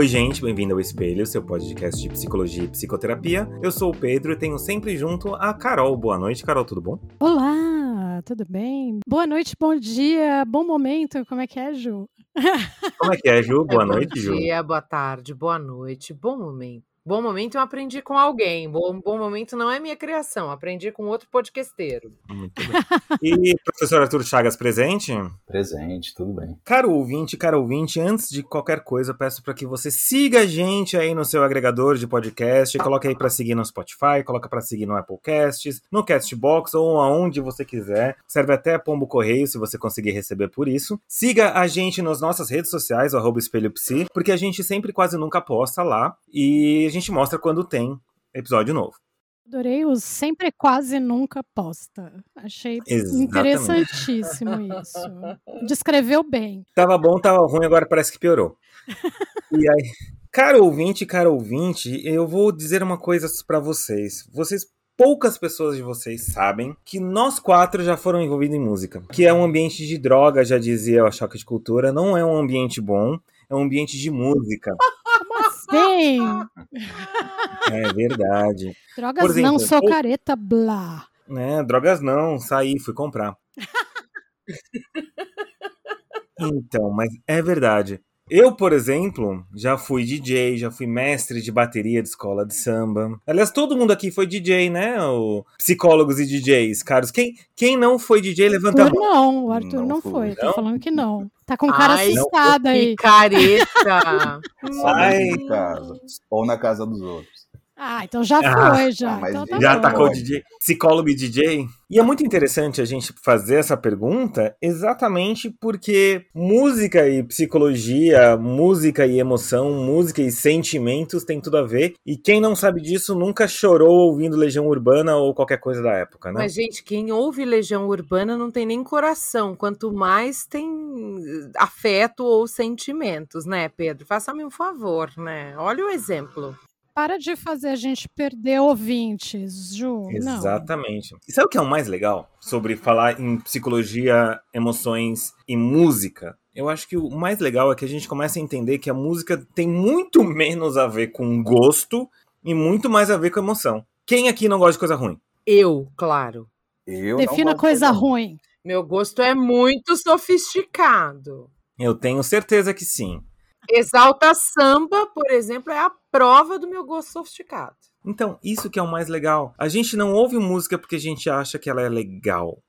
Oi, gente, bem-vindo ao Espelho, seu podcast de psicologia e psicoterapia. Eu sou o Pedro e tenho sempre junto a Carol. Boa noite, Carol, tudo bom? Olá, tudo bem? Boa noite, bom dia, bom momento. Como é que é, Ju? Como é que é, Ju? Boa é, noite, bom Ju. Bom dia, boa tarde, boa noite, bom momento. Bom momento eu aprendi com alguém. Bom, bom momento não é minha criação, aprendi com outro podcasteiro. Muito bem. E professor Arthur Chagas presente? Presente, tudo bem. Caro ouvinte, caro ouvinte, antes de qualquer coisa, peço para que você siga a gente aí no seu agregador de podcast, coloque aí para seguir no Spotify, coloca para seguir no Apple Casts, no Castbox ou aonde você quiser. Serve até pombo correio se você conseguir receber por isso. Siga a gente nas nossas redes sociais, o Espelho Psi, porque a gente sempre quase nunca posta lá e a gente mostra quando tem episódio novo. Adorei o sempre quase nunca posta. Achei Exatamente. interessantíssimo isso. Descreveu bem. Tava bom, tava ruim, agora parece que piorou. e aí, caro ouvinte, caro ouvinte, eu vou dizer uma coisa para vocês. Vocês poucas pessoas de vocês sabem que nós quatro já foram envolvidos em música. Que é um ambiente de droga, já dizia o Choque de Cultura, não é um ambiente bom, é um ambiente de música. Sim. É verdade. Drogas exemplo, não, sou careta, blá. Né, drogas não, saí, fui comprar. então, mas é verdade. Eu, por exemplo, já fui DJ, já fui mestre de bateria de escola de samba. Aliás, todo mundo aqui foi DJ, né? O psicólogos e DJs, caros. Quem, quem não foi DJ, levanta Arthur a mão. Não, o Arthur não, não foi. Não? Tô falando que não. Tá com cara Ai, assustada aí. Picareta. Sai de casa. Ou na casa dos outros. Ah, então já ah, foi, já. Então tá já bom. tacou DJ, psicólogo e DJ. E é muito interessante a gente fazer essa pergunta exatamente porque música e psicologia, música e emoção, música e sentimentos tem tudo a ver. E quem não sabe disso nunca chorou ouvindo Legião Urbana ou qualquer coisa da época, né? Mas, gente, quem ouve Legião Urbana não tem nem coração, quanto mais tem afeto ou sentimentos, né, Pedro? Faça-me um favor, né? Olha o exemplo. Para de fazer a gente perder ouvintes, Ju. Exatamente. Não. E sabe o que é o mais legal sobre falar em psicologia, emoções e música? Eu acho que o mais legal é que a gente começa a entender que a música tem muito menos a ver com gosto e muito mais a ver com emoção. Quem aqui não gosta de coisa ruim? Eu, claro. Eu Defina coisa ruim. Meu gosto é muito sofisticado. Eu tenho certeza que sim. Exalta Samba, por exemplo, é a prova do meu gosto sofisticado. Então, isso que é o mais legal. A gente não ouve música porque a gente acha que ela é legal.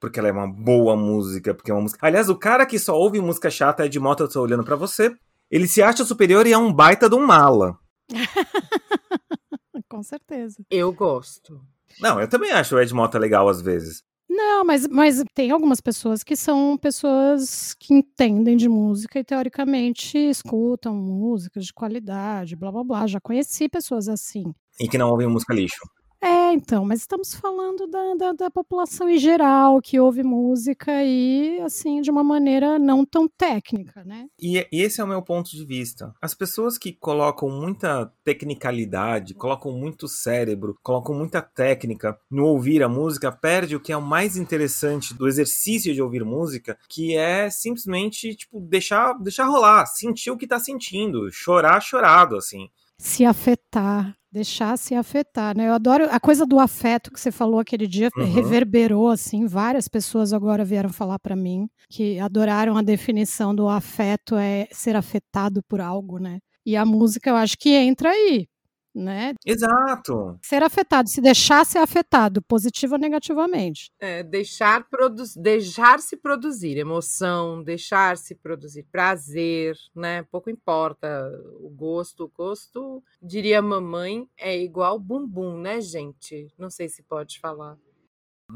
Porque ela é uma boa música, porque é uma música. Aliás, o cara que só ouve música chata é de moto, eu tô olhando para você. Ele se acha superior e é um baita de um mala. Com certeza. Eu gosto. Não, eu também acho o Ed Mota legal às vezes. Não, mas, mas tem algumas pessoas que são pessoas que entendem de música e teoricamente escutam músicas de qualidade, blá blá blá. Já conheci pessoas assim. E que não ouvem música lixo. É, então, mas estamos falando da, da, da, população em geral que ouve música e, assim, de uma maneira não tão técnica, né? E, e esse é o meu ponto de vista. As pessoas que colocam muita tecnicalidade, colocam muito cérebro, colocam muita técnica no ouvir a música, perde o que é o mais interessante do exercício de ouvir música, que é simplesmente, tipo, deixar, deixar rolar, sentir o que tá sentindo, chorar chorado, assim. Se afetar deixar se afetar, né? Eu adoro a coisa do afeto que você falou aquele dia, uhum. reverberou assim, várias pessoas agora vieram falar para mim que adoraram a definição do afeto é ser afetado por algo, né? E a música eu acho que entra aí, né? Exato. Ser afetado, se deixar ser afetado, positivo ou negativamente. É, deixar, produ deixar se produzir emoção, deixar se produzir prazer, né? Pouco importa o gosto. O gosto, diria mamãe, é igual bumbum, né, gente? Não sei se pode falar.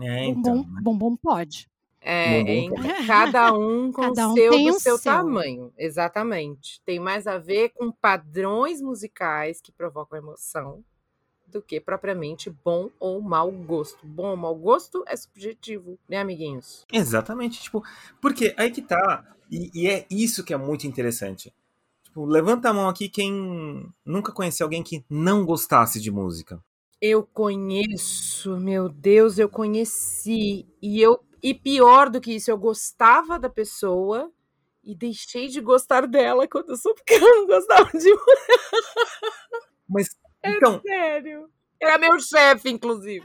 É, então. Bumbum, né? bumbum pode. É, em, cada um com cada um seu do seu, seu tamanho, exatamente. Tem mais a ver com padrões musicais que provocam emoção do que propriamente bom ou mau gosto. Bom ou mau gosto é subjetivo, né, amiguinhos? Exatamente, tipo, porque aí que tá, e, e é isso que é muito interessante. Tipo, levanta a mão aqui quem nunca conheceu alguém que não gostasse de música. Eu conheço, meu Deus, eu conheci e eu e pior do que isso, eu gostava da pessoa E deixei de gostar dela quando eu soube que ela não gostava de Mas, é então... sério. Era meu chefe, inclusive.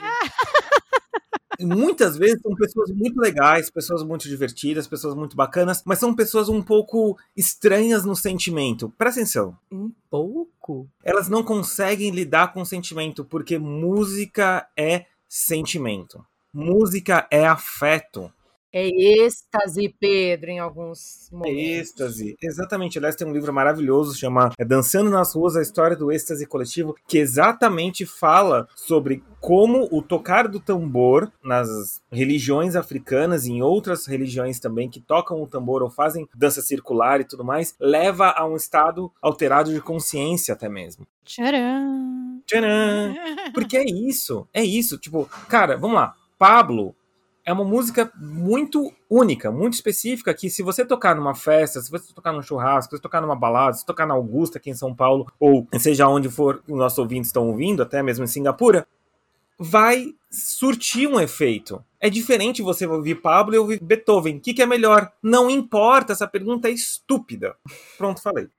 muitas vezes são pessoas muito legais, pessoas muito divertidas, pessoas muito bacanas, mas são pessoas um pouco estranhas no sentimento. Presta atenção. Um pouco? Elas não conseguem lidar com o sentimento, porque música é sentimento. Música é afeto. É êxtase, Pedro, em alguns momentos. É êxtase, exatamente. Aliás, tem um livro maravilhoso, chama é Dançando nas Ruas, a História do Êxtase Coletivo, que exatamente fala sobre como o tocar do tambor nas religiões africanas e em outras religiões também que tocam o tambor ou fazem dança circular e tudo mais, leva a um estado alterado de consciência até mesmo. Tcharam! Tcharam! Porque é isso, é isso. Tipo, cara, vamos lá. Pablo é uma música muito única, muito específica, que se você tocar numa festa, se você tocar num churrasco, se você tocar numa balada, se tocar na Augusta aqui em São Paulo, ou seja onde for os nossos ouvintes estão ouvindo, até mesmo em Singapura, vai surtir um efeito. É diferente você ouvir Pablo e ouvir Beethoven. O que, que é melhor? Não importa, essa pergunta é estúpida. Pronto, falei.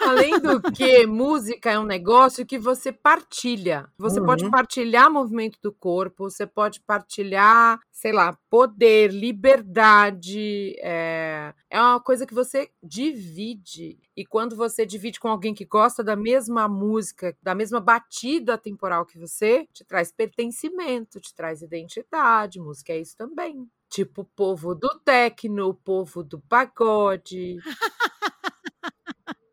Além do que, música é um negócio que você partilha. Você uhum. pode partilhar movimento do corpo, você pode partilhar, sei lá, poder, liberdade. É, é uma coisa que você divide. E quando você divide com alguém que gosta da mesma música, da mesma batida temporal que você, te traz pertencimento, te traz identidade. Música é isso também. Tipo o povo do techno, o povo do pagode.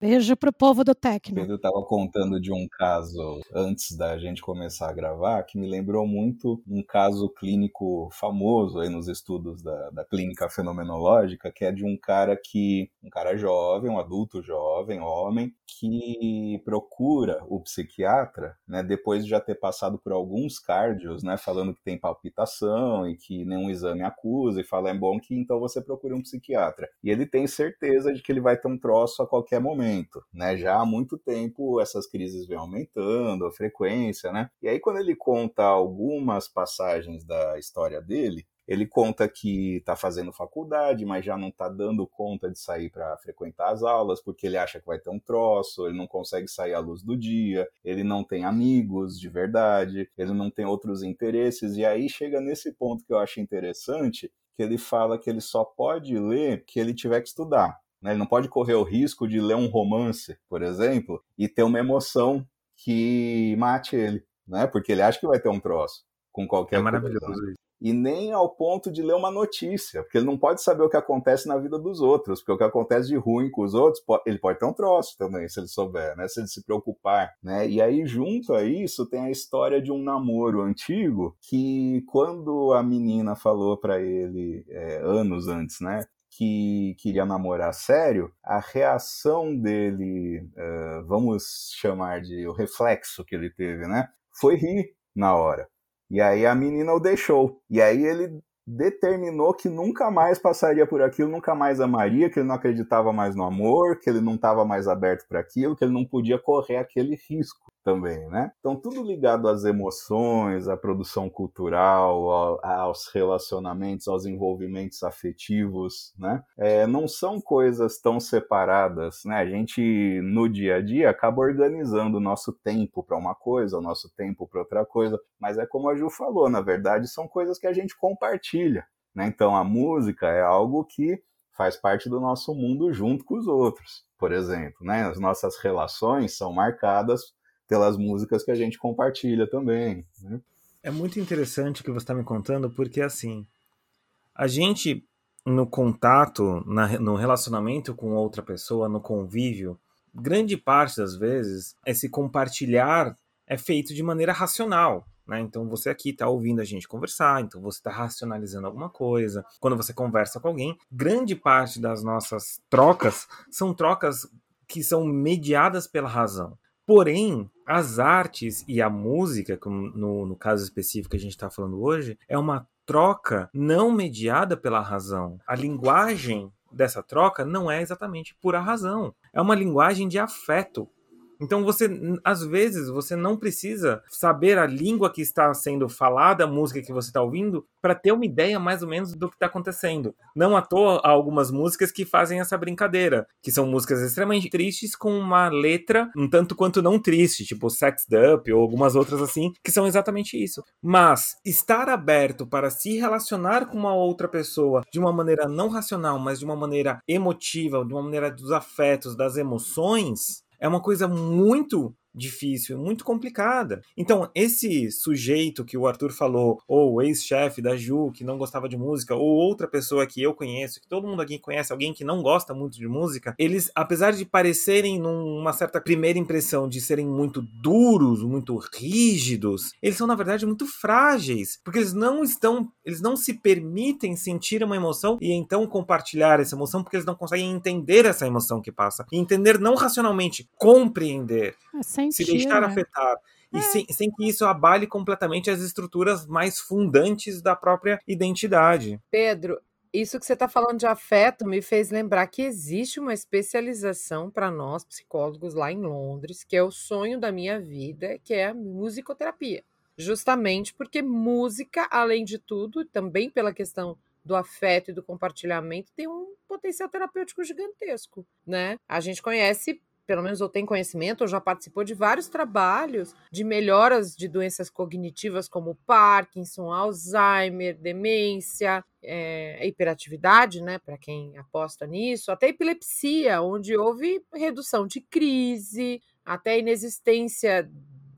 Beijo pro povo do Tecno. Pedro estava contando de um caso antes da gente começar a gravar que me lembrou muito um caso clínico famoso aí nos estudos da, da clínica fenomenológica, que é de um cara que, um cara jovem, um adulto jovem, homem, que procura o psiquiatra, né, depois de já ter passado por alguns cardios, né, falando que tem palpitação e que nenhum exame acusa, e fala, é bom que então você procure um psiquiatra. E ele tem certeza de que ele vai ter um troço a qualquer momento aumento, né? Já há muito tempo essas crises vêm aumentando, a frequência, né? E aí quando ele conta algumas passagens da história dele, ele conta que está fazendo faculdade, mas já não está dando conta de sair para frequentar as aulas, porque ele acha que vai ter um troço, ele não consegue sair à luz do dia, ele não tem amigos de verdade, ele não tem outros interesses, e aí chega nesse ponto que eu acho interessante, que ele fala que ele só pode ler que ele tiver que estudar. Né? Ele não pode correr o risco de ler um romance, por exemplo, e ter uma emoção que mate ele, né? Porque ele acha que vai ter um troço com qualquer é maravilhoso coisa. Né? E nem ao ponto de ler uma notícia, porque ele não pode saber o que acontece na vida dos outros, porque o que acontece de ruim com os outros, ele pode ter um troço também, se ele souber, né? Se ele se preocupar, né? E aí, junto a isso, tem a história de um namoro antigo que, quando a menina falou para ele, é, anos antes, né? Que queria namorar sério, a reação dele, uh, vamos chamar de o reflexo que ele teve, né? Foi rir na hora. E aí a menina o deixou. E aí ele determinou que nunca mais passaria por aquilo, nunca mais amaria, que ele não acreditava mais no amor, que ele não estava mais aberto para aquilo, que ele não podia correr aquele risco também, né? Então tudo ligado às emoções, à produção cultural, aos relacionamentos, aos envolvimentos afetivos, né? É, não são coisas tão separadas, né? A gente no dia a dia acaba organizando o nosso tempo para uma coisa, o nosso tempo para outra coisa, mas é como a Ju falou, na verdade são coisas que a gente compartilha, né? Então a música é algo que faz parte do nosso mundo junto com os outros, por exemplo, né? As nossas relações são marcadas pelas músicas que a gente compartilha também. Né? É muito interessante o que você está me contando, porque assim, a gente no contato, na, no relacionamento com outra pessoa, no convívio, grande parte das vezes esse compartilhar é feito de maneira racional. Né? Então você aqui está ouvindo a gente conversar, então você está racionalizando alguma coisa. Quando você conversa com alguém, grande parte das nossas trocas são trocas que são mediadas pela razão. Porém, as artes e a música, como no, no caso específico que a gente está falando hoje, é uma troca não mediada pela razão. A linguagem dessa troca não é exatamente por a razão. É uma linguagem de afeto. Então você, às vezes, você não precisa saber a língua que está sendo falada, a música que você está ouvindo, para ter uma ideia mais ou menos do que está acontecendo. Não à toa há algumas músicas que fazem essa brincadeira, que são músicas extremamente tristes com uma letra um tanto quanto não triste, tipo Sexed Up ou algumas outras assim, que são exatamente isso. Mas estar aberto para se relacionar com uma outra pessoa de uma maneira não racional, mas de uma maneira emotiva, de uma maneira dos afetos, das emoções, é uma coisa muito difícil, muito complicada. Então, esse sujeito que o Arthur falou, ou ex-chefe da Ju, que não gostava de música, ou outra pessoa que eu conheço, que todo mundo aqui conhece, alguém que não gosta muito de música, eles, apesar de parecerem numa certa primeira impressão de serem muito duros, muito rígidos, eles são na verdade muito frágeis, porque eles não estão, eles não se permitem sentir uma emoção e então compartilhar essa emoção, porque eles não conseguem entender essa emoção que passa. E entender não racionalmente, compreender. É, se deixar né? afetar. E é. sem, sem, que isso abale completamente as estruturas mais fundantes da própria identidade. Pedro, isso que você está falando de afeto me fez lembrar que existe uma especialização para nós, psicólogos, lá em Londres, que é o sonho da minha vida, que é a musicoterapia. Justamente porque música, além de tudo, também pela questão do afeto e do compartilhamento, tem um potencial terapêutico gigantesco, né? A gente conhece pelo menos eu tenho conhecimento, ou já participou de vários trabalhos de melhoras de doenças cognitivas como Parkinson, Alzheimer, demência, é, hiperatividade, né, para quem aposta nisso, até epilepsia, onde houve redução de crise, até inexistência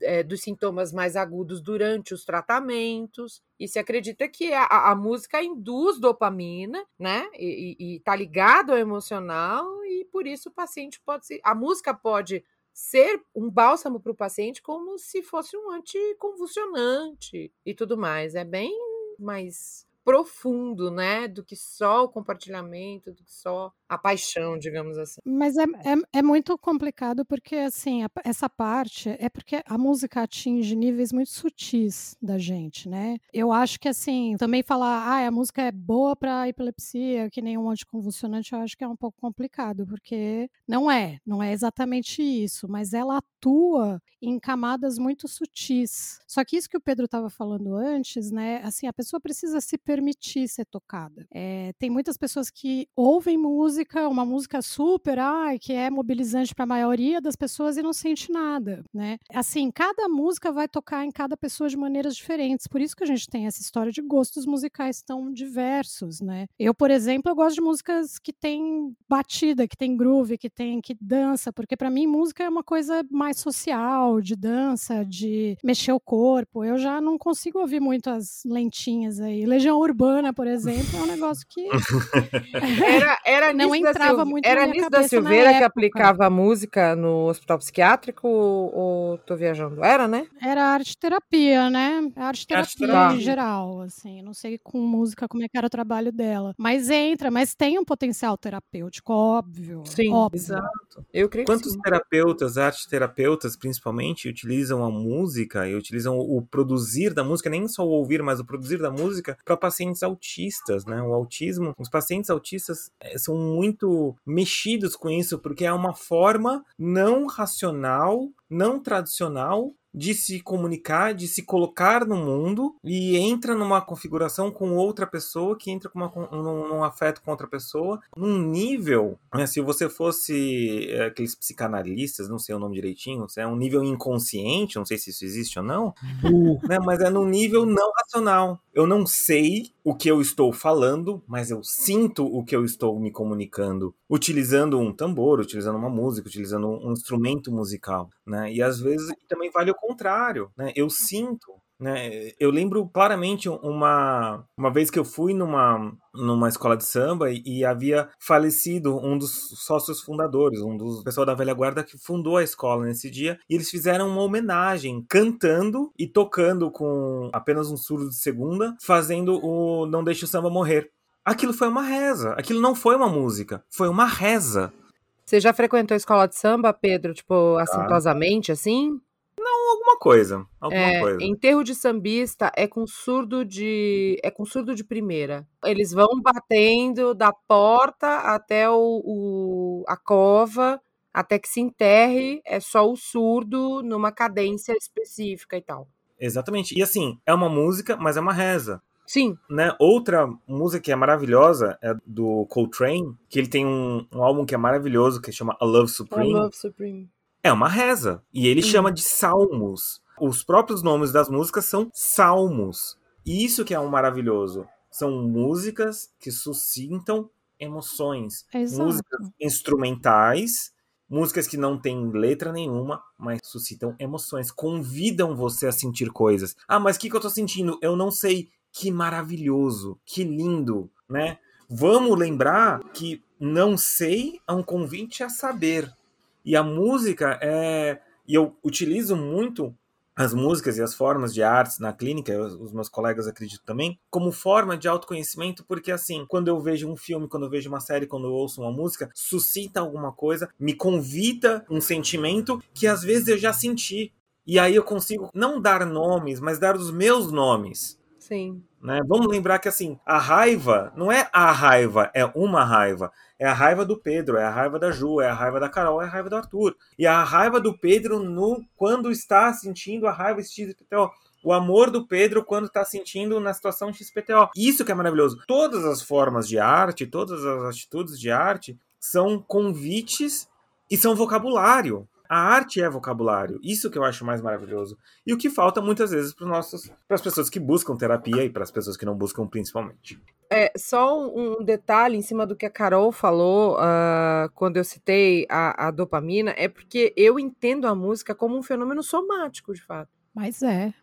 é, dos sintomas mais agudos durante os tratamentos. E se acredita que a, a música induz dopamina, né? E, está ligado ao emocional, e por isso o paciente pode ser. A música pode ser um bálsamo para o paciente como se fosse um anticonvulsionante e tudo mais. É bem mais profundo, né? Do que só o compartilhamento, do que só a paixão, digamos assim. Mas é, é, é muito complicado porque, assim, a, essa parte é porque a música atinge níveis muito sutis da gente, né? Eu acho que, assim, também falar, ah, a música é boa para epilepsia, que nem um anticonvulsionante, eu acho que é um pouco complicado, porque não é, não é exatamente isso, mas ela atua em camadas muito sutis. Só que isso que o Pedro estava falando antes, né? Assim, a pessoa precisa se permitir ser tocada. É, tem muitas pessoas que ouvem música música, uma música super, ai, que é mobilizante para a maioria das pessoas e não sente nada, né? Assim, cada música vai tocar em cada pessoa de maneiras diferentes. Por isso que a gente tem essa história de gostos musicais tão diversos, né? Eu, por exemplo, eu gosto de músicas que tem batida, que tem groove, que tem que dança, porque para mim música é uma coisa mais social, de dança, de mexer o corpo. Eu já não consigo ouvir muito as lentinhas aí. Legião Urbana, por exemplo, é um negócio que era, era não entrava muito Era Nisso da Silveira que aplicava a música no hospital psiquiátrico ou, ou tô viajando? Era, né? Era arte terapia, né? Arte terapia arte -terapia. em geral, assim. Não sei com música como é que era o trabalho dela. Mas entra, mas tem um potencial terapêutico, óbvio. Sim, óbvio. exato. Eu creio Quantos sim. terapeutas, arte terapeutas, principalmente, utilizam a música e utilizam o produzir da música, nem só o ouvir, mas o produzir da música, para pacientes autistas, né? O autismo, os pacientes autistas eh, são muito mexidos com isso, porque é uma forma não racional, não tradicional de se comunicar, de se colocar no mundo e entra numa configuração com outra pessoa, que entra com uma, num, num afeto com outra pessoa, num nível, né, se você fosse é, aqueles psicanalistas, não sei o nome direitinho, é um nível inconsciente, não sei se isso existe ou não, uh. né, mas é num nível não racional. Eu não sei o que eu estou falando, mas eu sinto o que eu estou me comunicando, utilizando um tambor, utilizando uma música, utilizando um instrumento musical, né? E às vezes também vale o contrário, né? Eu sinto né? Eu lembro claramente uma, uma vez que eu fui numa, numa escola de samba e, e, havia falecido um dos sócios fundadores, um dos pessoal da velha guarda que fundou a escola nesse dia, e eles fizeram uma homenagem cantando e tocando com apenas um surdo de segunda, fazendo o Não Deixe o Samba Morrer. Aquilo foi uma reza, aquilo não foi uma música, foi uma reza. Você já frequentou a escola de samba, Pedro, tipo, assintosamente, assim? Alguma coisa. Alguma é, coisa. Enterro de sambista é com surdo de. é com surdo de primeira. Eles vão batendo da porta até o, o a cova até que se enterre, é só o surdo numa cadência específica e tal. Exatamente. E assim, é uma música, mas é uma reza. Sim. Né? Outra música que é maravilhosa é do Coltrane, que ele tem um, um álbum que é maravilhoso, que chama A Love Supreme. A Love Supreme. É uma reza. E ele chama de salmos. Os próprios nomes das músicas são salmos. E isso que é um maravilhoso. São músicas que suscitam emoções. Exato. Músicas instrumentais, músicas que não têm letra nenhuma, mas suscitam emoções, convidam você a sentir coisas. Ah, mas o que, que eu tô sentindo? Eu não sei que maravilhoso, que lindo, né? Vamos lembrar que não sei é um convite a saber. E a música é. E eu utilizo muito as músicas e as formas de artes na clínica, os meus colegas acreditam também, como forma de autoconhecimento, porque assim, quando eu vejo um filme, quando eu vejo uma série, quando eu ouço uma música, suscita alguma coisa, me convida um sentimento que às vezes eu já senti. E aí eu consigo não dar nomes, mas dar os meus nomes. Sim. Né? Vamos lembrar que assim, a raiva não é a raiva, é uma raiva. É a raiva do Pedro, é a raiva da Ju, é a raiva da Carol, é a raiva do Arthur. E a raiva do Pedro no quando está sentindo a raiva XPTO. O amor do Pedro quando está sentindo na situação XPTO. Isso que é maravilhoso. Todas as formas de arte, todas as atitudes de arte são convites e são vocabulário. A arte é vocabulário, isso que eu acho mais maravilhoso. E o que falta muitas vezes para as pessoas que buscam terapia e para as pessoas que não buscam principalmente. É, só um detalhe em cima do que a Carol falou uh, quando eu citei a, a dopamina, é porque eu entendo a música como um fenômeno somático, de fato. Mas é,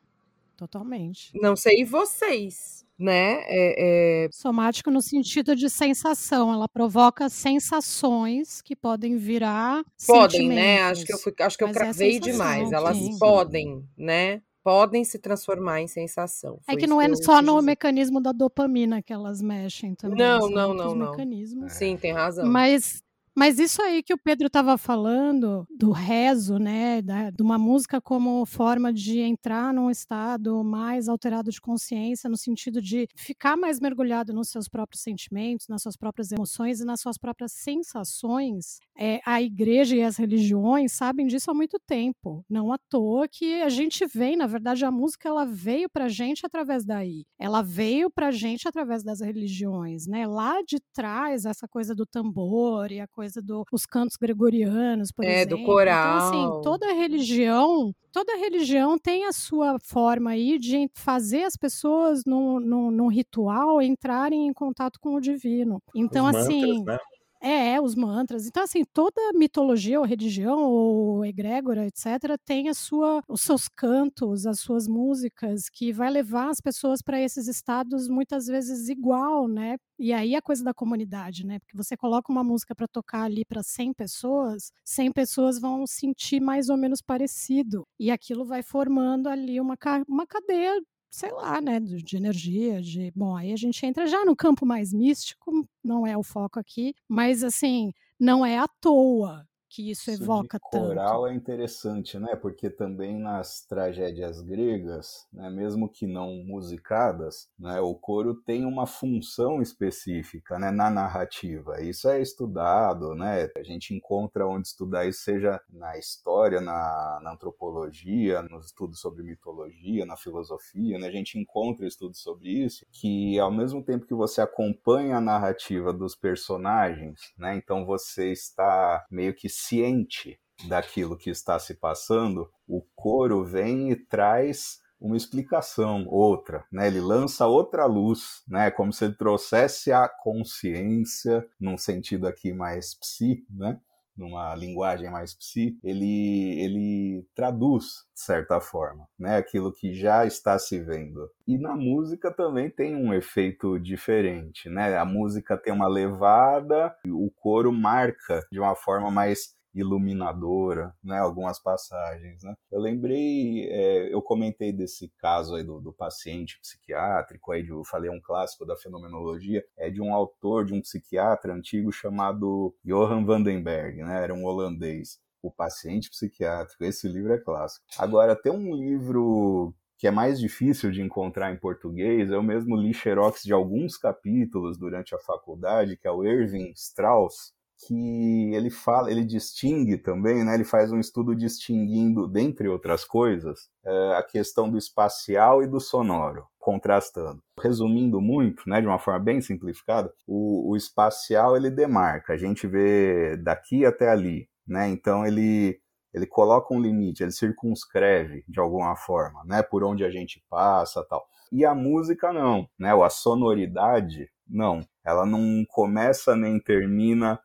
totalmente. Não sei vocês, né? É, é... Somático no sentido de sensação, ela provoca sensações que podem virar podem, né? Acho que eu fui, acho que eu é cravei é demais. Elas sim. podem, né? Podem se transformar em sensação. É Foi é que não é só no dizer. mecanismo da dopamina que elas mexem também. Não, não, não, não. Mecanismos. Sim, tem razão. Mas mas isso aí que o Pedro estava falando, do rezo, né, da, de uma música como forma de entrar num estado mais alterado de consciência, no sentido de ficar mais mergulhado nos seus próprios sentimentos, nas suas próprias emoções e nas suas próprias sensações, é, a igreja e as religiões sabem disso há muito tempo. Não à toa que a gente vem, na verdade, a música ela veio para a gente através daí. Ela veio para a gente através das religiões, né? Lá de trás, essa coisa do tambor e a coisa coisa dos do, cantos gregorianos, por é, exemplo. do coral. Então, assim, toda religião, toda religião tem a sua forma aí de fazer as pessoas num, num, num ritual entrarem em contato com o divino. Então, Os assim. Mantras, né? É, os mantras. Então, assim, toda mitologia ou religião ou egrégora, etc., tem a sua, os seus cantos, as suas músicas, que vai levar as pessoas para esses estados muitas vezes igual, né? E aí a coisa da comunidade, né? Porque você coloca uma música para tocar ali para 100 pessoas, 100 pessoas vão sentir mais ou menos parecido. E aquilo vai formando ali uma, uma cadeia sei lá, né, de, energia, de, bom, aí a gente entra já no campo mais místico, não é o foco aqui, mas assim, não é à toa que isso, isso evoca coral tanto. é interessante, né? Porque também nas tragédias gregas, né, mesmo que não musicadas, né, o coro tem uma função específica, né, na narrativa. Isso é estudado, né? A gente encontra onde estudar isso, seja na história, na, na antropologia, nos estudos sobre mitologia, na filosofia, né? A gente encontra estudos sobre isso que ao mesmo tempo que você acompanha a narrativa dos personagens, né? Então você está meio que ciente daquilo que está se passando, o coro vem e traz uma explicação, outra, né? Ele lança outra luz, né? Como se ele trouxesse a consciência, num sentido aqui mais psi, né? Numa linguagem mais psi, ele, ele traduz, de certa forma, né, aquilo que já está se vendo. E na música também tem um efeito diferente, né? A música tem uma levada, o coro marca de uma forma mais iluminadora, né? Algumas passagens, né? Eu lembrei, é, eu comentei desse caso aí do, do paciente psiquiátrico, aí de, eu falei um clássico da fenomenologia, é de um autor, de um psiquiatra antigo chamado Johan Vandenberg, né? Era um holandês. O paciente psiquiátrico. Esse livro é clássico. Agora tem um livro que é mais difícil de encontrar em português, eu mesmo li xerox de alguns capítulos durante a faculdade, que é o Erwin Strauss, que ele fala, ele distingue também, né? Ele faz um estudo distinguindo, dentre outras coisas, é, a questão do espacial e do sonoro, contrastando. Resumindo muito, né, de uma forma bem simplificada, o, o espacial ele demarca, a gente vê daqui até ali, né? Então ele ele coloca um limite, ele circunscreve de alguma forma, né, por onde a gente passa, tal. E a música não, né? A sonoridade não, ela não começa nem termina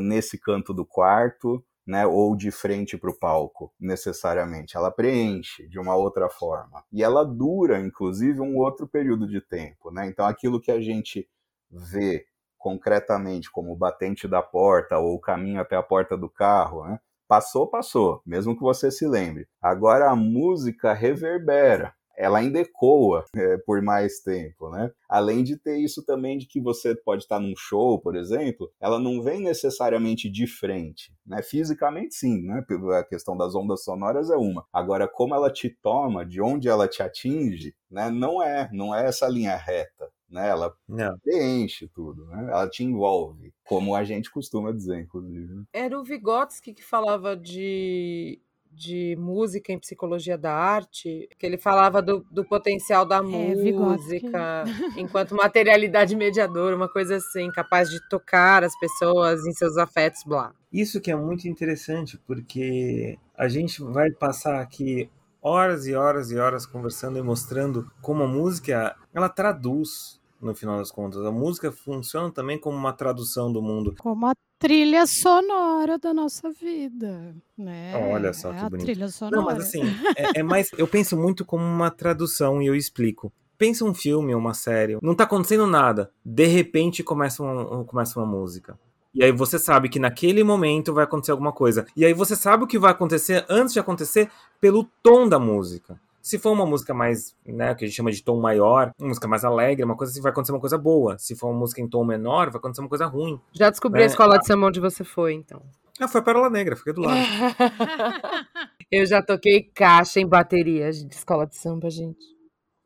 nesse canto do quarto, né, ou de frente para o palco, necessariamente. Ela preenche de uma outra forma. E ela dura, inclusive, um outro período de tempo. Né? Então, aquilo que a gente vê concretamente como o batente da porta ou o caminho até a porta do carro, né? passou, passou, mesmo que você se lembre. Agora a música reverbera ela ainda ecoa é, por mais tempo, né? Além de ter isso também de que você pode estar num show, por exemplo, ela não vem necessariamente de frente, né? Fisicamente sim, né? A questão das ondas sonoras é uma. Agora, como ela te toma, de onde ela te atinge, né? Não é, não é essa linha reta. Né? Ela não. preenche tudo, né? ela te envolve, como a gente costuma dizer, inclusive. Era o Vygotsky que falava de de música em psicologia da arte, que ele falava do, do potencial da é, música enquanto materialidade mediadora, uma coisa assim, capaz de tocar as pessoas em seus afetos, blá. Isso que é muito interessante, porque a gente vai passar aqui horas e horas e horas conversando e mostrando como a música ela traduz no final das contas. A música funciona também como uma tradução do mundo. Como a trilha sonora da nossa vida, né? Olha só é que bonito. trilha sonora. Não, mas assim, é, é mais. Eu penso muito como uma tradução e eu explico. Pensa um filme, uma série, não tá acontecendo nada. De repente começa uma, começa uma música. E aí você sabe que naquele momento vai acontecer alguma coisa. E aí você sabe o que vai acontecer antes de acontecer pelo tom da música. Se for uma música mais, né, que a gente chama de tom maior, uma música mais alegre, uma coisa assim, vai acontecer uma coisa boa. Se for uma música em tom menor, vai acontecer uma coisa ruim. Já descobri né? a escola de samba onde você foi, então. Ah, foi a Pérola Negra, fiquei do lado. Eu já toquei caixa em bateria de escola de samba, gente.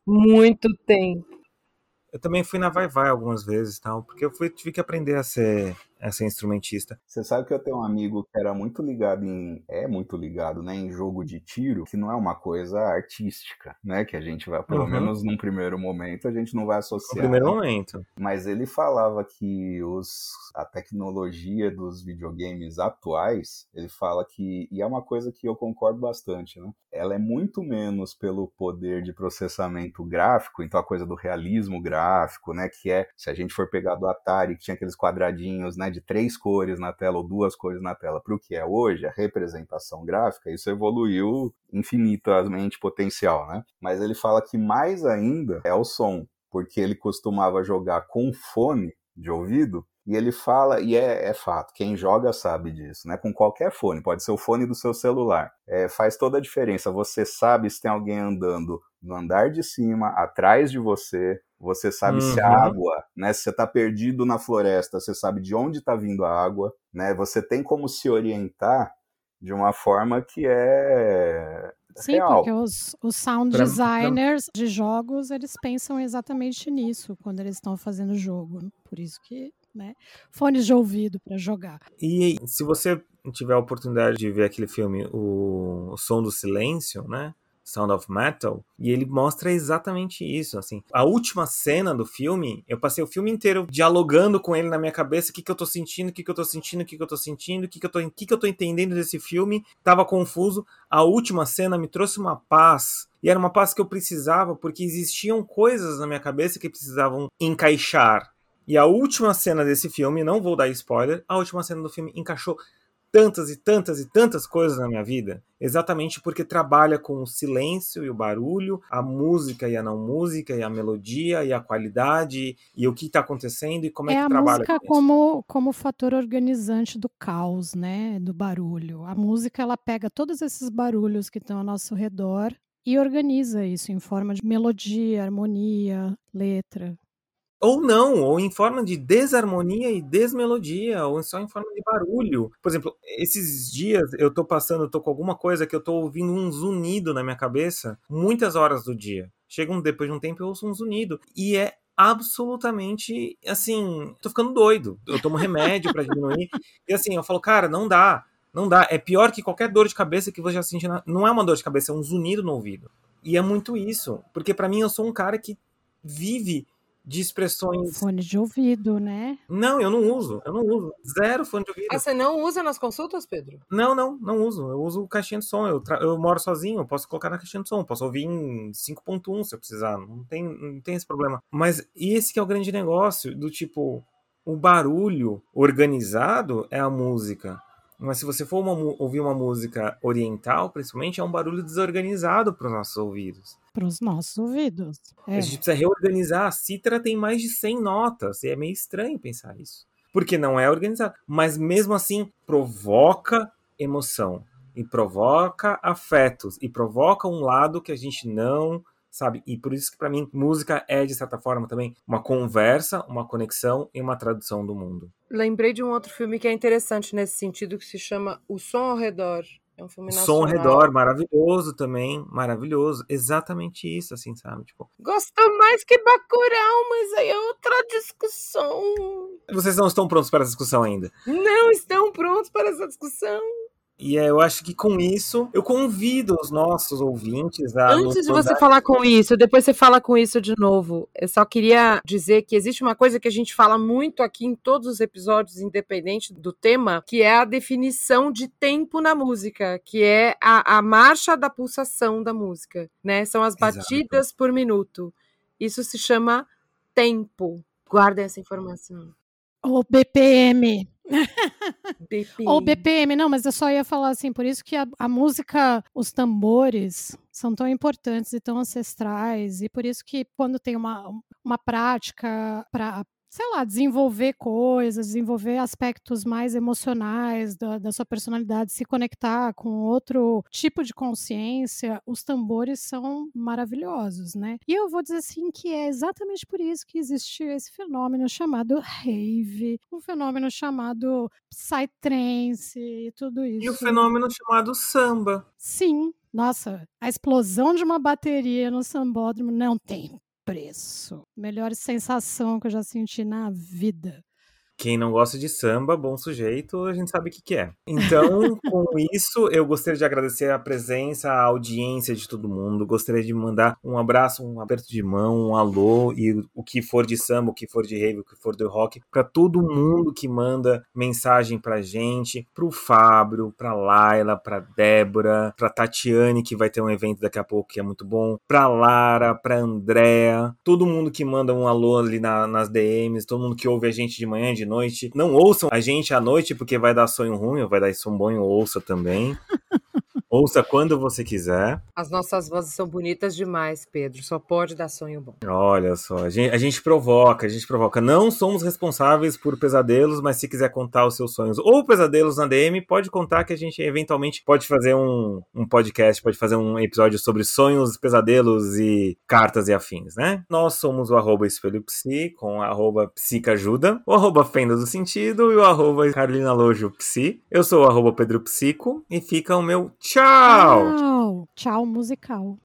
Muito tempo. Eu também fui na Vai Vai algumas vezes, tal, porque eu fui, tive que aprender a ser a ser instrumentista. Você sabe que eu tenho um amigo que era muito ligado em. é muito ligado, né, em jogo de tiro, que não é uma coisa artística, né? Que a gente vai, pelo uhum. menos num primeiro momento, a gente não vai associar. No primeiro momento. Mas ele falava que os, a tecnologia dos videogames atuais, ele fala que. E é uma coisa que eu concordo bastante, né? Ela é muito menos pelo poder de processamento gráfico, então a coisa do realismo gráfico, né? Que é, se a gente for pegar do Atari, que tinha aqueles quadradinhos, né? De três cores na tela ou duas cores na tela para o que é hoje, a representação gráfica, isso evoluiu infinitamente potencial, né? Mas ele fala que mais ainda é o som, porque ele costumava jogar com fone de ouvido e ele fala, e é, é, fato, quem joga sabe disso, né? Com qualquer fone, pode ser o fone do seu celular. É, faz toda a diferença. Você sabe se tem alguém andando no andar de cima, atrás de você, você sabe uhum. se a água, né? Se você está perdido na floresta, você sabe de onde está vindo a água, né? Você tem como se orientar de uma forma que é Sim, real. porque os, os sound designers de jogos, eles pensam exatamente nisso quando eles estão fazendo o jogo. Por isso que, né, fones de ouvido para jogar. E se você tiver a oportunidade de ver aquele filme, o, o Som do Silêncio, né? Sound of Metal, e ele mostra exatamente isso, assim. A última cena do filme, eu passei o filme inteiro dialogando com ele na minha cabeça, o que que eu tô sentindo, o que que eu tô sentindo, o que que eu tô sentindo, o que que eu tô, que que eu tô entendendo desse filme, tava confuso. A última cena me trouxe uma paz, e era uma paz que eu precisava, porque existiam coisas na minha cabeça que precisavam encaixar. E a última cena desse filme, não vou dar spoiler, a última cena do filme encaixou tantas e tantas e tantas coisas na minha vida, exatamente porque trabalha com o silêncio e o barulho, a música e a não música, e a melodia e a qualidade, e o que está acontecendo e como é, é que trabalha. É a música como, como fator organizante do caos, né, do barulho. A música ela pega todos esses barulhos que estão ao nosso redor e organiza isso em forma de melodia, harmonia, letra. Ou não, ou em forma de desarmonia e desmelodia, ou só em forma de barulho. Por exemplo, esses dias eu tô passando, eu tô com alguma coisa que eu tô ouvindo um zunido na minha cabeça muitas horas do dia. Chega um, depois de um tempo eu ouço um zunido. E é absolutamente assim, tô ficando doido. Eu tomo remédio para diminuir. E assim, eu falo, cara, não dá. Não dá. É pior que qualquer dor de cabeça que você já sente. Na... Não é uma dor de cabeça, é um zunido no ouvido. E é muito isso. Porque para mim eu sou um cara que vive de expressões. Fone de ouvido, né? Não, eu não uso. Eu não uso. Zero fone de ouvido. Ah, você não usa nas consultas, Pedro? Não, não, não uso. Eu uso caixinha de som. Eu, tra... eu moro sozinho, eu posso colocar na caixinha de som. Posso ouvir em 5.1 se eu precisar. Não tem, não tem esse problema. Mas esse que é o grande negócio, do tipo, o barulho organizado é a música. Mas se você for uma, ouvir uma música oriental, principalmente, é um barulho desorganizado para os nossos ouvidos. Para os nossos ouvidos. É. A gente precisa reorganizar. A cítara tem mais de 100 notas. E é meio estranho pensar isso. Porque não é organizado. Mas mesmo assim, provoca emoção. E provoca afetos. E provoca um lado que a gente não sabe? E por isso que para mim música é de certa forma também uma conversa, uma conexão e uma tradução do mundo. Lembrei de um outro filme que é interessante nesse sentido que se chama O Som ao Redor. É um filme nacional. Som ao redor, maravilhoso também, maravilhoso. Exatamente isso, assim, sabe? Tipo, Gosto mais que Bacurau, mas aí é outra discussão. Vocês não estão prontos para essa discussão ainda? Não estão prontos para essa discussão. E eu acho que com isso, eu convido os nossos ouvintes a. Antes de você falar com isso, depois você fala com isso de novo. Eu só queria dizer que existe uma coisa que a gente fala muito aqui em todos os episódios, independente do tema, que é a definição de tempo na música, que é a, a marcha da pulsação da música, né? São as batidas Exato. por minuto. Isso se chama tempo. Guarda essa informação. O BPM. BPM. Ou BPM, não, mas eu só ia falar assim, por isso que a, a, música, os tambores são tão importantes e tão ancestrais, e por isso que quando tem uma, uma prática para sei lá, desenvolver coisas, desenvolver aspectos mais emocionais da, da, sua personalidade, se conectar com outro tipo de consciência, os tambores são maravilhosos, né? E eu vou dizer assim que é exatamente por isso que existe esse fenômeno chamado rave, um fenômeno chamado psytrance e tudo isso. E o fenômeno chamado samba. Sim, nossa, a explosão de uma bateria no sambódromo não tem preço. Melhor sensação que eu já senti na vida. Quem não gosta de samba, bom sujeito, a gente sabe o que, que é. Então, com isso, eu gostaria de agradecer a presença, a audiência de todo mundo. Gostaria de mandar um abraço, um aperto de mão, um alô e o que for de samba, o que for de rave, o que for de rock, para todo mundo que manda mensagem pra gente, pro Fábio, pra Laila, pra Débora, pra Tatiane, que vai ter um evento daqui a pouco que é muito bom, pra Lara, pra Andréa, todo mundo que manda um alô ali na, nas DMs, todo mundo que ouve a gente de manhã, de noite. Não ouçam a gente à noite porque vai dar sonho ruim, vai dar sonho bom, ouça também. Ouça quando você quiser. As nossas vozes são bonitas demais, Pedro. Só pode dar sonho bom. Olha só, a gente, a gente, provoca, a gente provoca. Não somos responsáveis por pesadelos, mas se quiser contar os seus sonhos ou pesadelos na DM, pode contar que a gente eventualmente pode fazer um, um podcast, pode fazer um episódio sobre sonhos, pesadelos e cartas e afins, né? Nós somos o arroba espelho psi, com o arroba psicajuda, o arroba fenda do sentido e o arroba carolina lojo psi. Eu sou o arroba pedro psico e fica o meu tchau Tchau! Tchau, tchau musical.